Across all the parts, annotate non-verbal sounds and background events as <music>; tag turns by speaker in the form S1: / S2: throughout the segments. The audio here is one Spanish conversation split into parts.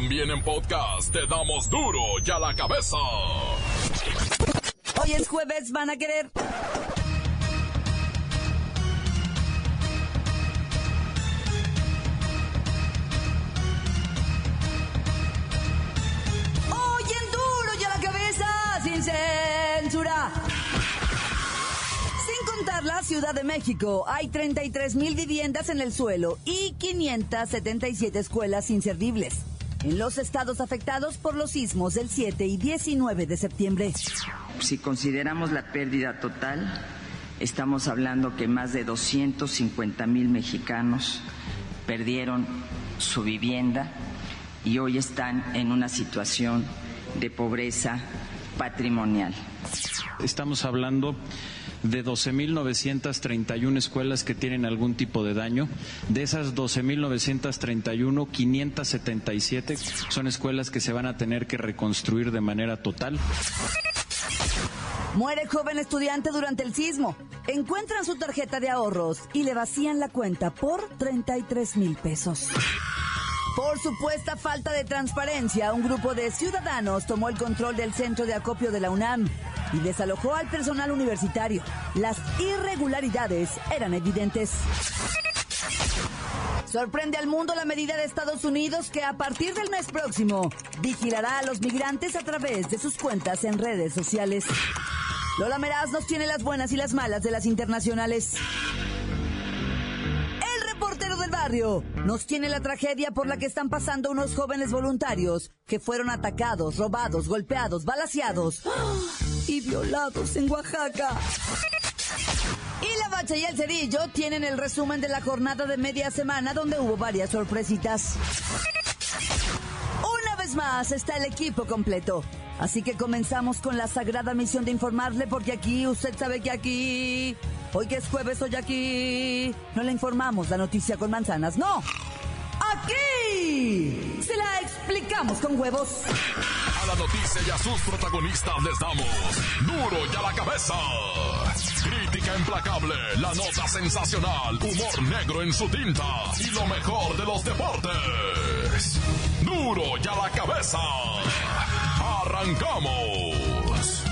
S1: También en podcast te damos duro y a la cabeza.
S2: Hoy es jueves, van a querer. Hoy en duro y a la cabeza, sin censura. Sin contar la Ciudad de México, hay 33 mil viviendas en el suelo y 577 escuelas inservibles en los estados afectados por los sismos del 7 y 19 de septiembre.
S3: Si consideramos la pérdida total, estamos hablando que más de 250 mil mexicanos perdieron su vivienda y hoy están en una situación de pobreza patrimonial.
S4: Estamos hablando de 12.931 escuelas que tienen algún tipo de daño. De esas 12.931, 577 son escuelas que se van a tener que reconstruir de manera total.
S2: Muere joven estudiante durante el sismo. Encuentran su tarjeta de ahorros y le vacían la cuenta por 33 mil pesos. Por supuesta falta de transparencia, un grupo de ciudadanos tomó el control del centro de acopio de la UNAM y desalojó al personal universitario. Las irregularidades eran evidentes. Sorprende al mundo la medida de Estados Unidos que a partir del mes próximo vigilará a los migrantes a través de sus cuentas en redes sociales. Lola Meraz nos tiene las buenas y las malas de las internacionales. El reportero del barrio nos tiene la tragedia por la que están pasando unos jóvenes voluntarios que fueron atacados, robados, golpeados, balaseados y violados en Oaxaca. Y la bacha y el cerillo tienen el resumen de la jornada de media semana donde hubo varias sorpresitas. Una vez más está el equipo completo. Así que comenzamos con la sagrada misión de informarle porque aquí, usted sabe que aquí, hoy que es jueves, hoy aquí, no le informamos la noticia con manzanas, no. Aquí se la explicamos con huevos.
S1: La noticia y a sus protagonistas les damos duro y a la cabeza. Crítica implacable, la nota sensacional, humor negro en su tinta y lo mejor de los deportes. Duro y a la cabeza. Arrancamos.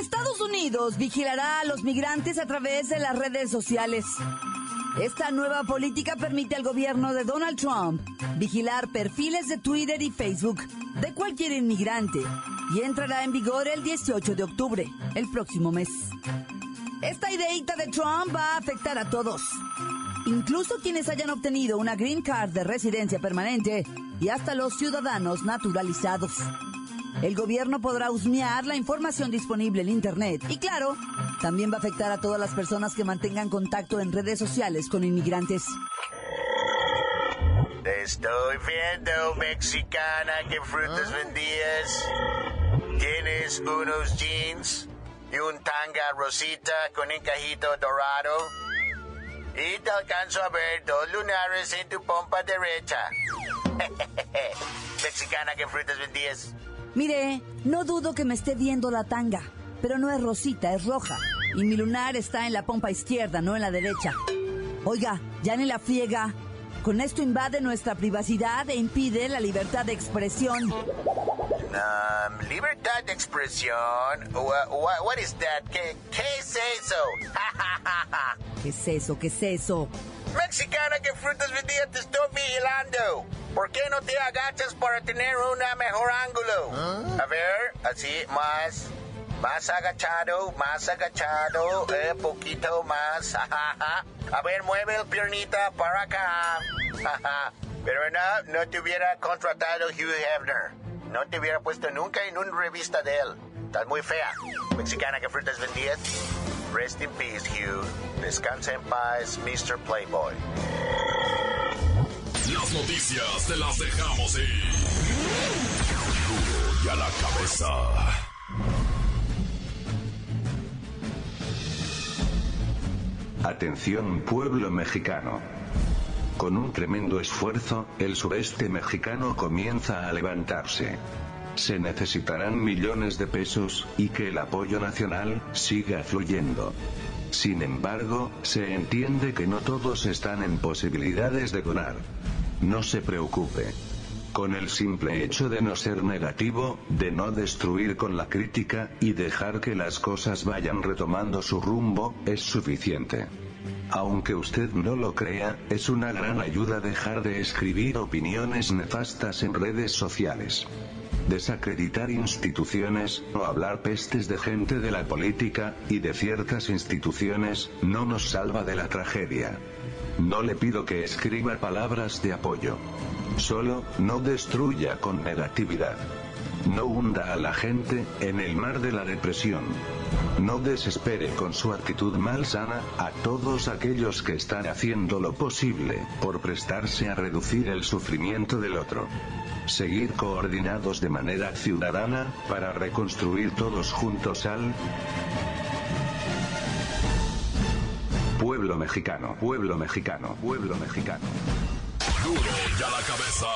S2: Estados Unidos vigilará a los migrantes a través de las redes sociales. Esta nueva política permite al gobierno de Donald Trump vigilar perfiles de Twitter y Facebook de cualquier inmigrante y entrará en vigor el 18 de octubre, el próximo mes. Esta ideita de Trump va a afectar a todos, incluso quienes hayan obtenido una green card de residencia permanente y hasta los ciudadanos naturalizados. El gobierno podrá husmear la información disponible en Internet y claro, también va a afectar a todas las personas que mantengan contacto en redes sociales con inmigrantes.
S5: Te estoy viendo, mexicana, que frutas vendías. Tienes unos jeans y un tanga rosita con encajito dorado. Y te alcanzo a ver dos lunares en tu pompa derecha. <laughs> mexicana, que frutas vendías.
S2: Mire, no dudo que me esté viendo la tanga, pero no es rosita, es roja. Y mi lunar está en la pompa izquierda, no en la derecha. Oiga, ya ni la friega. Con esto invade nuestra privacidad e impide la libertad de expresión.
S5: Um, libertad de expresión. Wha- wha- what is that? ¿Qué, qué es eso? <laughs>
S2: ¿Qué es eso? ¿Qué es eso?
S5: Mexicana, que frutas vendías te estoy vigilando. ¿Por qué no te agachas para tener un mejor ángulo? A ver, así, más. Más agachado, más agachado, eh, poquito más. <laughs> A ver, mueve el piernita para acá. <laughs> Pero no, no te hubiera contratado Hugh Hefner. No te hubiera puesto nunca en una revista de él. Estás muy fea. Mexicana, que frutas vendías? Rest in peace, Hugh. Descansa en paz, Mr. Playboy.
S1: Las noticias te las dejamos ir. Y a la cabeza.
S6: Atención pueblo mexicano. Con un tremendo esfuerzo, el sureste mexicano comienza a levantarse. Se necesitarán millones de pesos, y que el apoyo nacional siga fluyendo. Sin embargo, se entiende que no todos están en posibilidades de donar. No se preocupe. Con el simple hecho de no ser negativo, de no destruir con la crítica, y dejar que las cosas vayan retomando su rumbo, es suficiente. Aunque usted no lo crea, es una gran ayuda dejar de escribir opiniones nefastas en redes sociales. Desacreditar instituciones, o hablar pestes de gente de la política, y de ciertas instituciones, no nos salva de la tragedia. No le pido que escriba palabras de apoyo. Solo, no destruya con negatividad. No hunda a la gente en el mar de la depresión. No desespere con su actitud malsana a todos aquellos que están haciendo lo posible por prestarse a reducir el sufrimiento del otro. Seguir coordinados de manera ciudadana para reconstruir todos juntos al pueblo mexicano, pueblo mexicano, pueblo mexicano.
S1: Duro ya la cabeza.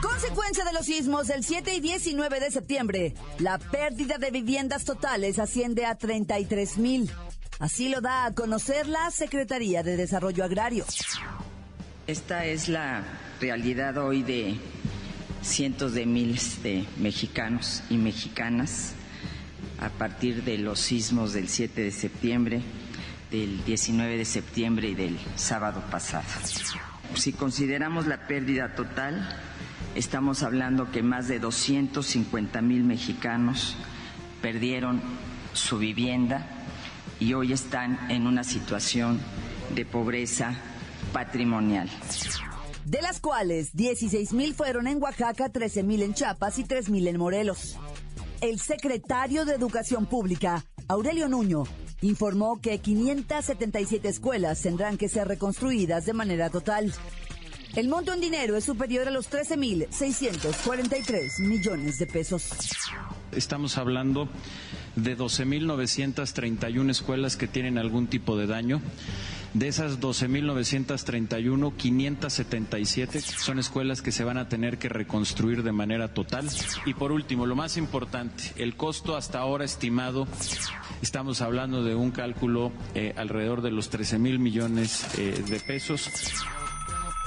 S2: Consecuencia de los sismos del 7 y 19 de septiembre, la pérdida de viviendas totales asciende a 33 mil. Así lo da a conocer la Secretaría de Desarrollo Agrario.
S3: Esta es la realidad hoy de cientos de miles de mexicanos y mexicanas a partir de los sismos del 7 de septiembre, del 19 de septiembre y del sábado pasado. Si consideramos la pérdida total, estamos hablando que más de 250 mil mexicanos perdieron su vivienda y hoy están en una situación de pobreza patrimonial.
S2: De las cuales 16 mil fueron en Oaxaca, 13 mil en Chiapas y 3 mil en Morelos. El secretario de Educación Pública, Aurelio Nuño, informó que 577 escuelas tendrán que ser reconstruidas de manera total. El monto en dinero es superior a los 13.643 millones de pesos.
S4: Estamos hablando de 12.931 escuelas que tienen algún tipo de daño. De esas 12.931, 577 son escuelas que se van a tener que reconstruir de manera total. Y por último, lo más importante, el costo hasta ahora estimado, estamos hablando de un cálculo eh, alrededor de los 13 mil millones eh, de pesos.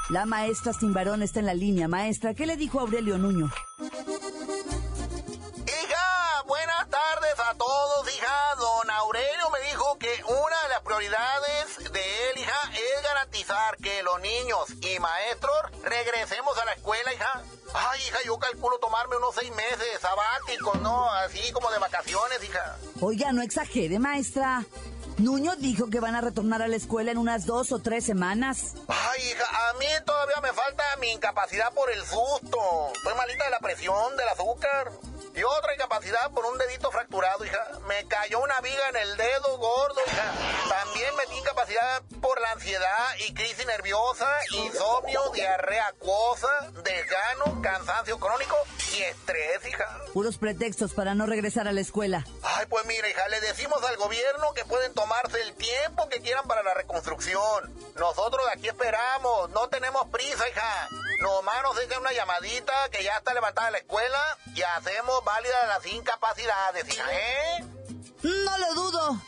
S2: La maestra Simbarón está en la línea. Maestra, ¿qué le dijo Aurelio Nuño?
S5: Los niños y maestros regresemos a la escuela, hija. Ay, hija, yo calculo tomarme unos seis meses sabáticos, ¿no? Así como de vacaciones, hija.
S2: Oiga, no exagere, maestra. Nuño dijo que van a retornar a la escuela en unas dos o tres semanas.
S5: Ay, hija, a mí todavía me falta mi incapacidad por el susto. Estoy malita de la presión, del azúcar. Y otra incapacidad por un dedito fracturado, hija. Me cayó una viga en el dedo gordo, hija. También me di incapacidad por la ansiedad y crisis nerviosa, insomnio, diarrea acuosa, desgano, cansancio crónico y estrés, hija.
S2: Puros pretextos para no regresar a la escuela.
S5: Ay, pues mira, hija, le decimos al gobierno que pueden tomarse el tiempo que quieran para la reconstrucción. Nosotros de aquí esperamos, no tenemos prisa, hija. Nomás nos dejen una llamadita que ya está levantada la escuela y hacemos válidas las incapacidades, hija, ¿eh?
S2: No lo dudo.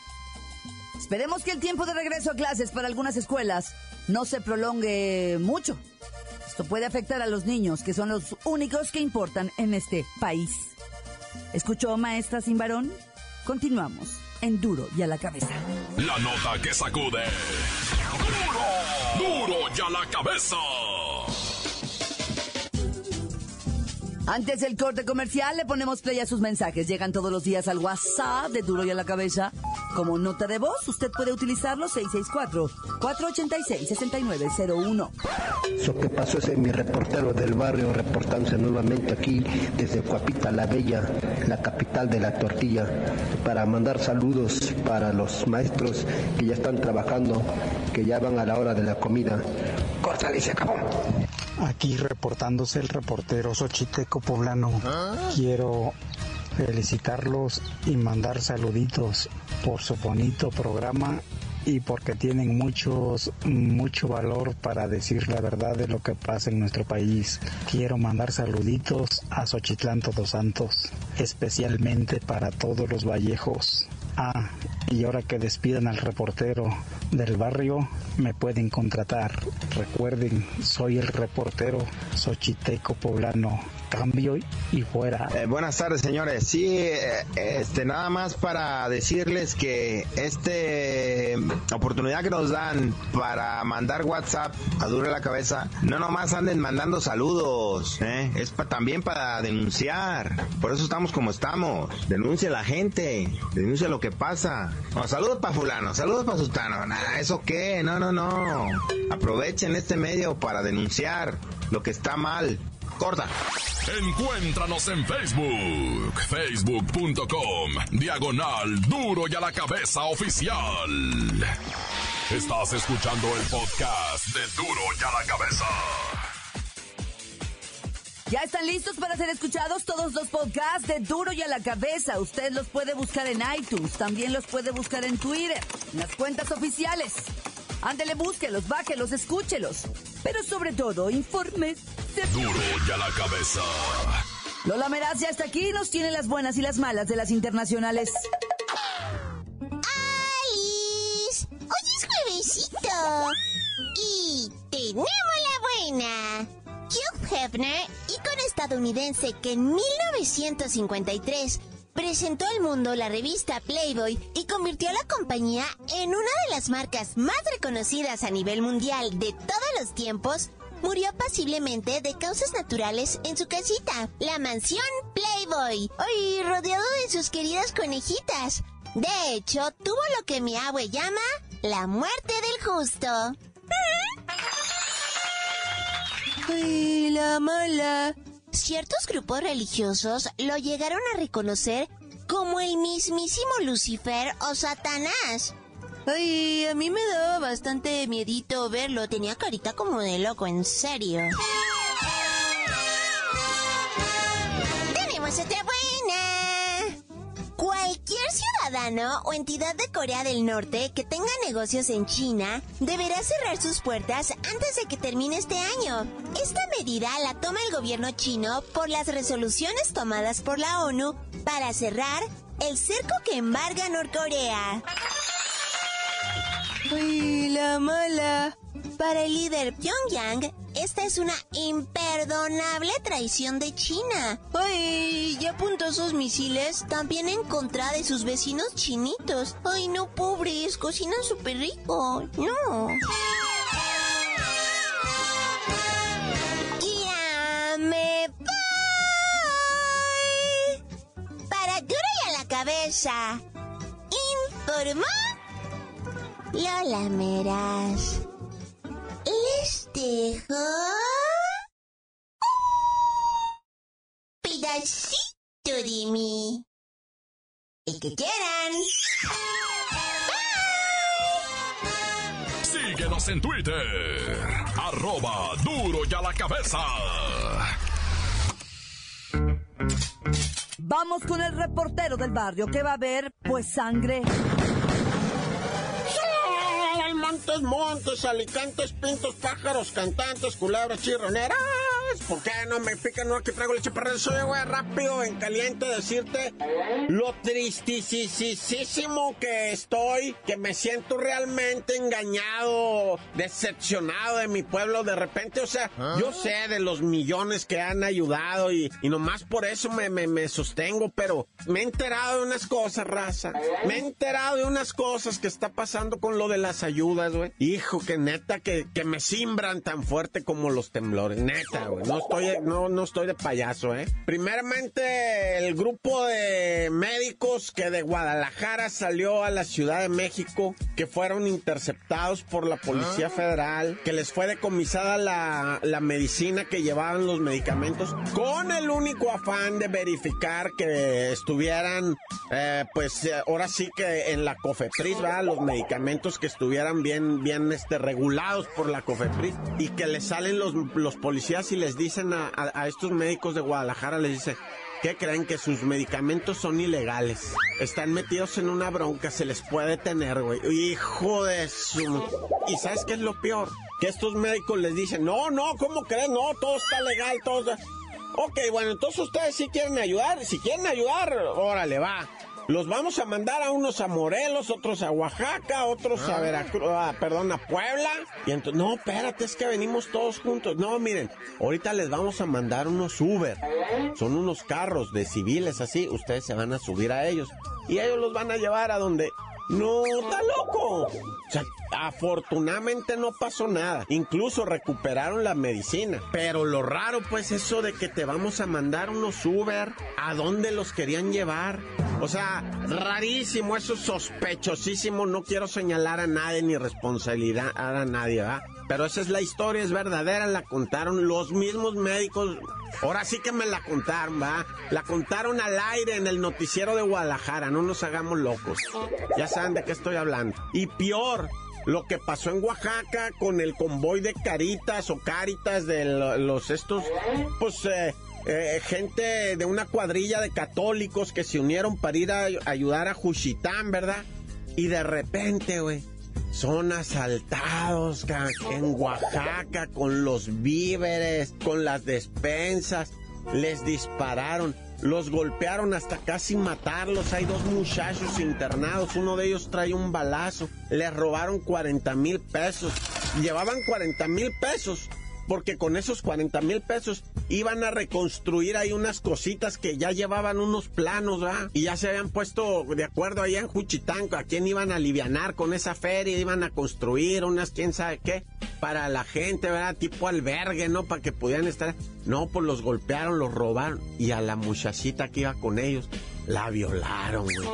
S2: Esperemos que el tiempo de regreso a clases para algunas escuelas no se prolongue mucho. Esto puede afectar a los niños, que son los únicos que importan en este país. ¿Escuchó, maestra sin varón? Continuamos en Duro y a la cabeza.
S1: La nota que sacude. ¡Duro! ¡Duro y a la cabeza!
S2: Antes del corte comercial le ponemos play a sus mensajes. Llegan todos los días al WhatsApp de Duro y a la Cabeza. Como nota de voz, usted puede utilizarlo 664-486-6901.
S7: Eso que pasó es mi reportero del barrio reportándose nuevamente aquí desde Cuapita la Bella, la capital de la tortilla, para mandar saludos para los maestros que ya están trabajando, que ya van a la hora de la comida. Córtale y se acabó.
S8: Aquí reportándose el reportero Xochiteco Poblano. Quiero felicitarlos y mandar saluditos por su bonito programa y porque tienen muchos mucho valor para decir la verdad de lo que pasa en nuestro país. Quiero mandar saluditos a Xochitlán Todos Santos, especialmente para todos los vallejos. Ah, y ahora que despidan al reportero del barrio, me pueden contratar. Recuerden, soy el reportero Xochiteco Poblano. Cambio y fuera.
S9: Eh, buenas tardes, señores. Sí, eh, este, nada más para decirles que este oportunidad que nos dan para mandar WhatsApp a Dure la Cabeza, no nomás anden mandando saludos, ¿eh? es también para denunciar. Por eso estamos como estamos. Denuncia a la gente, denuncia lo que pasa. saludos para fulano, saludos para sustano. ¿Eso qué? No, no, no. Aprovechen este medio para denunciar lo que está mal. Corta.
S1: Encuéntranos en Facebook, facebook.com, diagonal duro y a la cabeza oficial. Estás escuchando el podcast de duro y a la cabeza.
S2: Ya están listos para ser escuchados todos los podcasts de Duro y a la cabeza. Usted los puede buscar en iTunes, también los puede buscar en Twitter, en las cuentas oficiales. Ándele, búsquelos, bájelos, escúchelos. Pero sobre todo, informe.
S1: Duro y a la cabeza.
S2: Lola Meraz ya está aquí y nos tiene las buenas y las malas de las internacionales.
S10: ¡Alice! Hoy es juevesito. Y tenemos la buena. Hugh Hefner, ícono estadounidense que en 1953 presentó al mundo la revista Playboy y convirtió a la compañía en una de las marcas más reconocidas a nivel mundial de todos los tiempos, murió pasiblemente de causas naturales en su casita, la mansión Playboy, hoy rodeado de sus queridas conejitas. De hecho, tuvo lo que mi abue llama la muerte del justo. ¡Ay, la mala! Ciertos grupos religiosos lo llegaron a reconocer como el mismísimo Lucifer o Satanás. Ay, a mí me daba bastante miedito verlo. Tenía carita como de loco, en serio. ¡Tenemos otra buena! Ciudadano o entidad de Corea del Norte que tenga negocios en China deberá cerrar sus puertas antes de que termine este año. Esta medida la toma el gobierno chino por las resoluciones tomadas por la ONU para cerrar el cerco que embarga Norcorea. ¡Ay, la mala! Para el líder Pyongyang, esta es una imperdonable traición de China. ¡Ay! Ya apuntó sus misiles también en contra de sus vecinos chinitos. ¡Ay, no, pobres! Cocinan súper rico. ¡No! ¡Ya me voy! Para duro y a la cabeza. Informó Lola Meras. Les dejo pedacito de mí. El que quieran.
S1: Síguenos en Twitter. Arroba duro y a la cabeza.
S2: Vamos con el reportero del barrio que va a ver, pues, sangre.
S11: Montes, montes, alicantes, pintos, pájaros, cantantes, culebras, chirroneras. ¿Por qué no me pican? No, aquí traigo leche para Soy, güey, rápido, en caliente, decirte lo tristísimo que estoy, que me siento realmente engañado, decepcionado de mi pueblo de repente. O sea, yo sé de los millones que han ayudado y, y nomás por eso me, me, me sostengo, pero me he enterado de unas cosas, raza. Me he enterado de unas cosas que está pasando con lo de las ayudas, güey. Hijo, que neta, que, que me simbran tan fuerte como los temblores. Neta, güey. No estoy, no, no estoy de payaso, ¿eh? Primeramente, el grupo de médicos que de Guadalajara salió a la Ciudad de México, que fueron interceptados por la Policía Federal, que les fue decomisada la, la medicina que llevaban los medicamentos, con el único afán de verificar que estuvieran, eh, pues eh, ahora sí que en la COFEPRIS, ¿verdad? Los medicamentos que estuvieran bien, bien este, regulados por la COFEPRIS y que les salen los, los policías y les dicen a, estos médicos de Guadalajara, les dice, ¿qué creen? Que sus medicamentos son ilegales. Están metidos en una bronca, se les puede tener, güey. Hijo de su... ¿Y sabes qué es lo peor? Que estos médicos les dicen, no, no, ¿cómo creen? No, todo está legal, todo está... Ok, bueno, entonces ustedes sí quieren ayudar. Si quieren ayudar, órale, va. Los vamos a mandar a unos a Morelos, otros a Oaxaca, otros a Veracruz, ah, perdón, a Puebla. Y entonces, no, espérate, es que venimos todos juntos. No, miren, ahorita les vamos a mandar unos Uber. Son unos carros de civiles así, ustedes se van a subir a ellos. Y ellos los van a llevar a donde no, está loco. O sea, afortunadamente no pasó nada. Incluso recuperaron la medicina. Pero lo raro, pues, eso de que te vamos a mandar unos Uber, ¿a dónde los querían llevar? O sea, rarísimo, eso es sospechosísimo. No quiero señalar a nadie ni responsabilidad a nadie, ¿verdad? Pero esa es la historia, es verdadera, la contaron los mismos médicos. Ahora sí que me la contaron, ¿va? La contaron al aire en el noticiero de Guadalajara, no nos hagamos locos. Ya saben de qué estoy hablando. Y peor, lo que pasó en Oaxaca con el convoy de caritas o caritas de los estos, pues eh, eh, gente de una cuadrilla de católicos que se unieron para ir a ayudar a Juchitán, ¿verdad? Y de repente, güey, son asaltados en Oaxaca con los víveres, con las despensas. Les dispararon, los golpearon hasta casi matarlos. Hay dos muchachos internados, uno de ellos trae un balazo. Les robaron 40 mil pesos. Llevaban 40 mil pesos porque con esos 40 mil pesos iban a reconstruir ahí unas cositas que ya llevaban unos planos, ¿verdad? Y ya se habían puesto de acuerdo allá en Juchitán a quién iban a alivianar con esa feria, iban a construir unas quién sabe qué para la gente, ¿verdad? Tipo albergue, ¿no? Para que pudieran estar. No, pues los golpearon, los robaron y a la muchachita que iba con ellos la violaron, güey.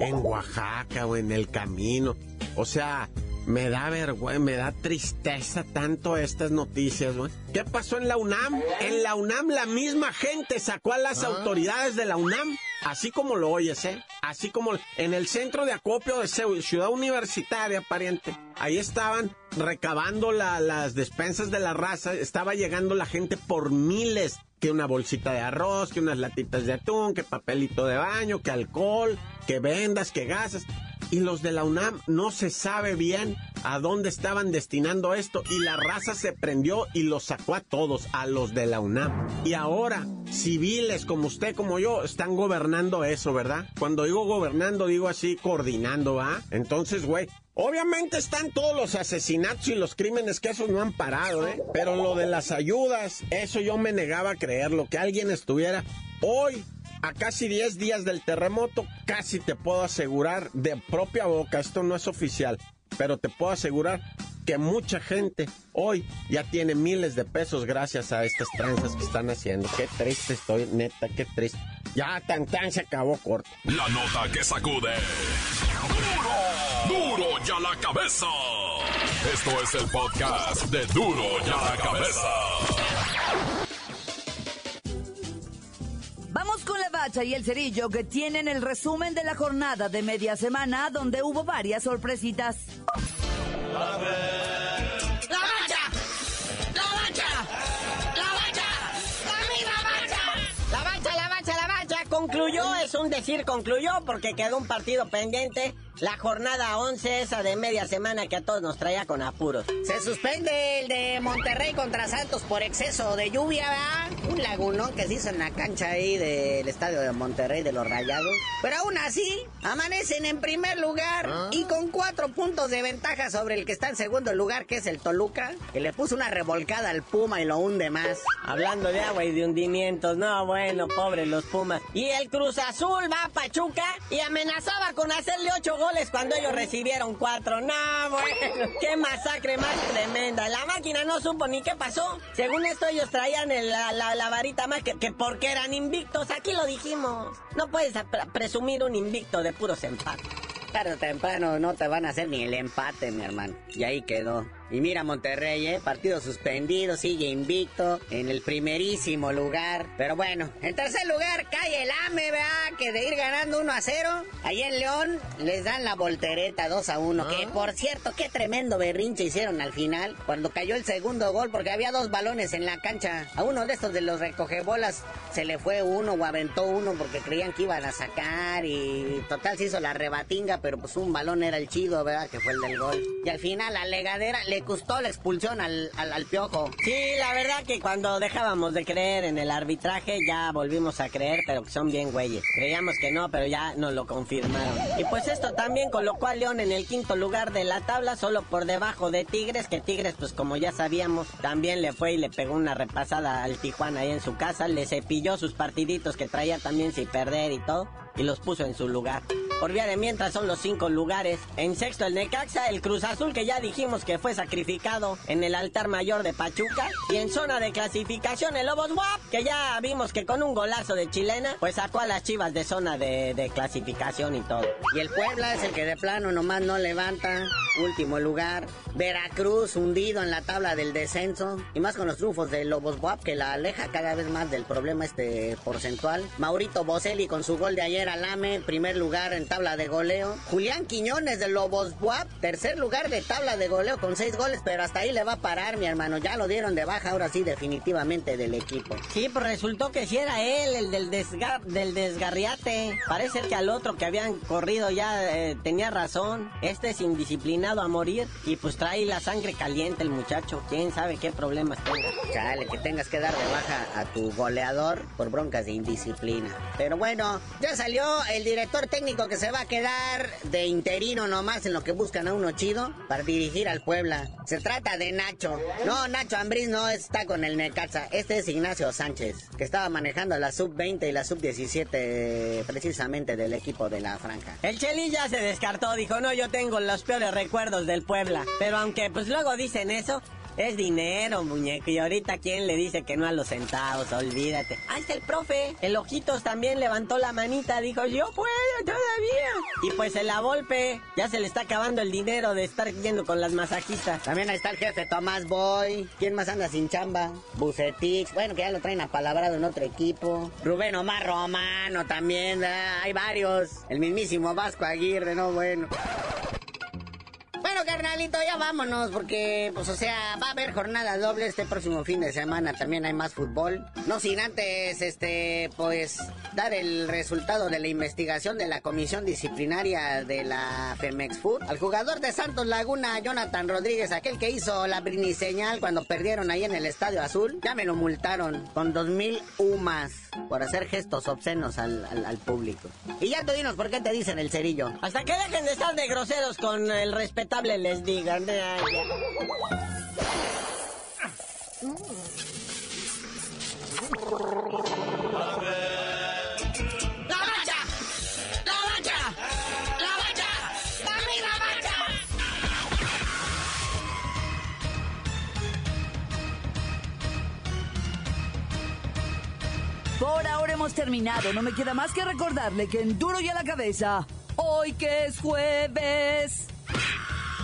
S11: En Oaxaca, o en el camino. O sea, me da vergüenza, me da tristeza tanto estas noticias, güey. ¿Qué pasó en la UNAM? En la UNAM la misma gente sacó a las ah. autoridades de la UNAM, así como lo oyes, ¿eh? Así como en el centro de acopio de Ciudad Universitaria, pariente. Ahí estaban recabando las despensas de la raza, estaba llegando la gente por miles que una bolsita de arroz, que unas latitas de atún, que papelito de baño, que alcohol, que vendas, que gasas y los de la UNAM no se sabe bien a dónde estaban destinando esto y la raza se prendió y los sacó a todos, a los de la UNAM. Y ahora, civiles como usted, como yo, están gobernando eso, ¿verdad? Cuando digo gobernando, digo así, coordinando, ¿va? Entonces, güey, Obviamente están todos los asesinatos y los crímenes que esos no han parado, ¿eh? Pero lo de las ayudas, eso yo me negaba a creerlo, que alguien estuviera hoy a casi 10 días del terremoto, casi te puedo asegurar de propia boca, esto no es oficial, pero te puedo asegurar que mucha gente hoy ya tiene miles de pesos gracias a estas tranzas que están haciendo. Qué triste estoy, neta, qué triste. Ya tan tan se acabó corto.
S1: La nota que sacude. Duro, duro ya la cabeza. Esto es el podcast de Duro ya la cabeza.
S2: Bacha y el cerillo que tienen el resumen de la jornada de media semana donde hubo varias sorpresitas.
S12: ¡La bacha! ¡La bacha! ¡La bacha! ¡La bacha! La bacha, la bacha, la bacha concluyó, es un decir concluyó porque quedó un partido pendiente la jornada 11, esa de media semana que a todos nos traía con apuros. Se suspende el de Monterrey contra Santos por exceso de lluvia, ¿verdad? Un lagunón que se hizo en la cancha ahí del estadio de Monterrey de los Rayados. Pero aún así, amanecen en primer lugar ¿Ah? y con cuatro puntos de ventaja sobre el que está en segundo lugar, que es el Toluca, que le puso una revolcada al Puma y lo hunde más. Hablando de agua y de hundimientos, no, bueno, pobres los Pumas. Y el Cruz Azul va a Pachuca y amenazaba con hacerle ocho goles cuando ellos recibieron cuatro. No, bueno, qué masacre más tremenda. La máquina no supo ni qué pasó. Según esto, ellos traían la, varita más que, porque eran invictos. Aquí lo dijimos. No puedes presumir un invicto de puros empates. Tarde o temprano no te van a hacer ni el empate, mi hermano. Y ahí quedó. Y mira Monterrey, ¿eh? Partido suspendido, sigue invicto, en el primerísimo lugar. Pero bueno, en tercer lugar cae el AME, ¿verdad? Que de ir ganando 1 a 0, ahí en León les dan la voltereta 2 a 1. Que ah. por cierto, qué tremendo berrinche hicieron al final, cuando cayó el segundo gol, porque había dos balones en la cancha. A uno de estos de los recogebolas se le fue uno o aventó uno porque creían que iban a sacar y total se hizo la rebatinga, pero pues un balón era el chido, ¿verdad? Que fue el del gol. Y al final la legadera le costó la expulsión al, al, piojo. Sí, la verdad que cuando dejábamos de creer en el arbitraje ya volvimos a creer, pero que son bien güeyes. Creíamos que no, pero ya nos lo confirmaron. Y pues esto también colocó a León en el quinto lugar de la tabla, solo por debajo de Tigres, que Tigres, pues como ya sabíamos, también le fue y le pegó una repasada al Tijuana ahí en su casa, le cepilló sus partiditos que traía también sin perder y todo, y los puso en su lugar. Por vía de mientras son los cinco lugares. En sexto el Necaxa, el Cruz Azul que ya dijimos que fue sacrificado en el altar mayor de Pachuca. Y en zona de clasificación el Lobos WAP, que ya vimos que con un golazo de chilena, pues sacó a las chivas de zona de, de clasificación y todo. Y el Puebla es el que de plano nomás no levanta. Último lugar. Veracruz hundido en la tabla del descenso. Y más con los triunfos de Lobos WAP que la aleja cada vez más del problema este porcentual. Maurito Boselli con su gol de ayer al AME, primer lugar en tabla de goleo. Julián Quiñones de Lobos WAP, tercer lugar de tabla de goleo con seis goles, pero hasta ahí le va a parar, mi hermano. Ya lo dieron de baja, ahora sí, definitivamente del equipo. Sí, pues resultó que sí era él, el del, desgar del desgarriate. Parece que al otro que habían corrido ya eh, tenía razón. Este es indisciplinado a morir y pues trae la sangre caliente el muchacho. Quién sabe qué problemas tenga. Chale, que tengas que dar de baja a tu goleador por broncas de indisciplina. Pero bueno, ya salió el director técnico que se va a quedar de interino nomás en lo que buscan a uno chido para dirigir al Puebla. Se trata de Nacho. No, Nacho Ambriz no está con el Necaxa. Este es Ignacio Sánchez, que estaba manejando la sub-20 y la sub-17 precisamente del equipo de la franja. El Cheli ya se descartó, dijo, no, yo tengo los peores recuerdos del Puebla. Pero aunque pues luego dicen eso, es dinero, muñeco. Y ahorita, ¿quién le dice que no a los centavos? Olvídate. Ahí está el profe. El Ojitos también levantó la manita. Dijo, yo puedo todavía. Y pues el la Volpe. Ya se le está acabando el dinero de estar yendo con las masajistas. También ahí está el jefe Tomás Boy. ¿Quién más anda sin chamba? Bucetix. Bueno, que ya lo traen apalabrado en otro equipo. Rubén Omar Romano también. Hay varios. El mismísimo Vasco Aguirre, no bueno. Bueno, carnalito, ya vámonos, porque, pues, o sea, va a haber jornada doble este próximo fin de semana. También hay más fútbol. No sin antes, este, pues, dar el resultado de la investigación de la comisión disciplinaria de la Femex Food. Al jugador de Santos Laguna, Jonathan Rodríguez, aquel que hizo la briniseñal cuando perdieron ahí en el Estadio Azul, ya me lo multaron con dos mil UMAS por hacer gestos obscenos al, al, al público. Y ya tú dinos por qué te dicen el cerillo. Hasta que dejen de estar de groseros con el respetable les digan. Ay,
S13: ¡La mancha! ¡La mancha! ¡La mancha! ¡Dame la mancha!
S2: Por ahora hemos terminado. No me queda más que recordarle que en Duro y a la cabeza, hoy que es jueves,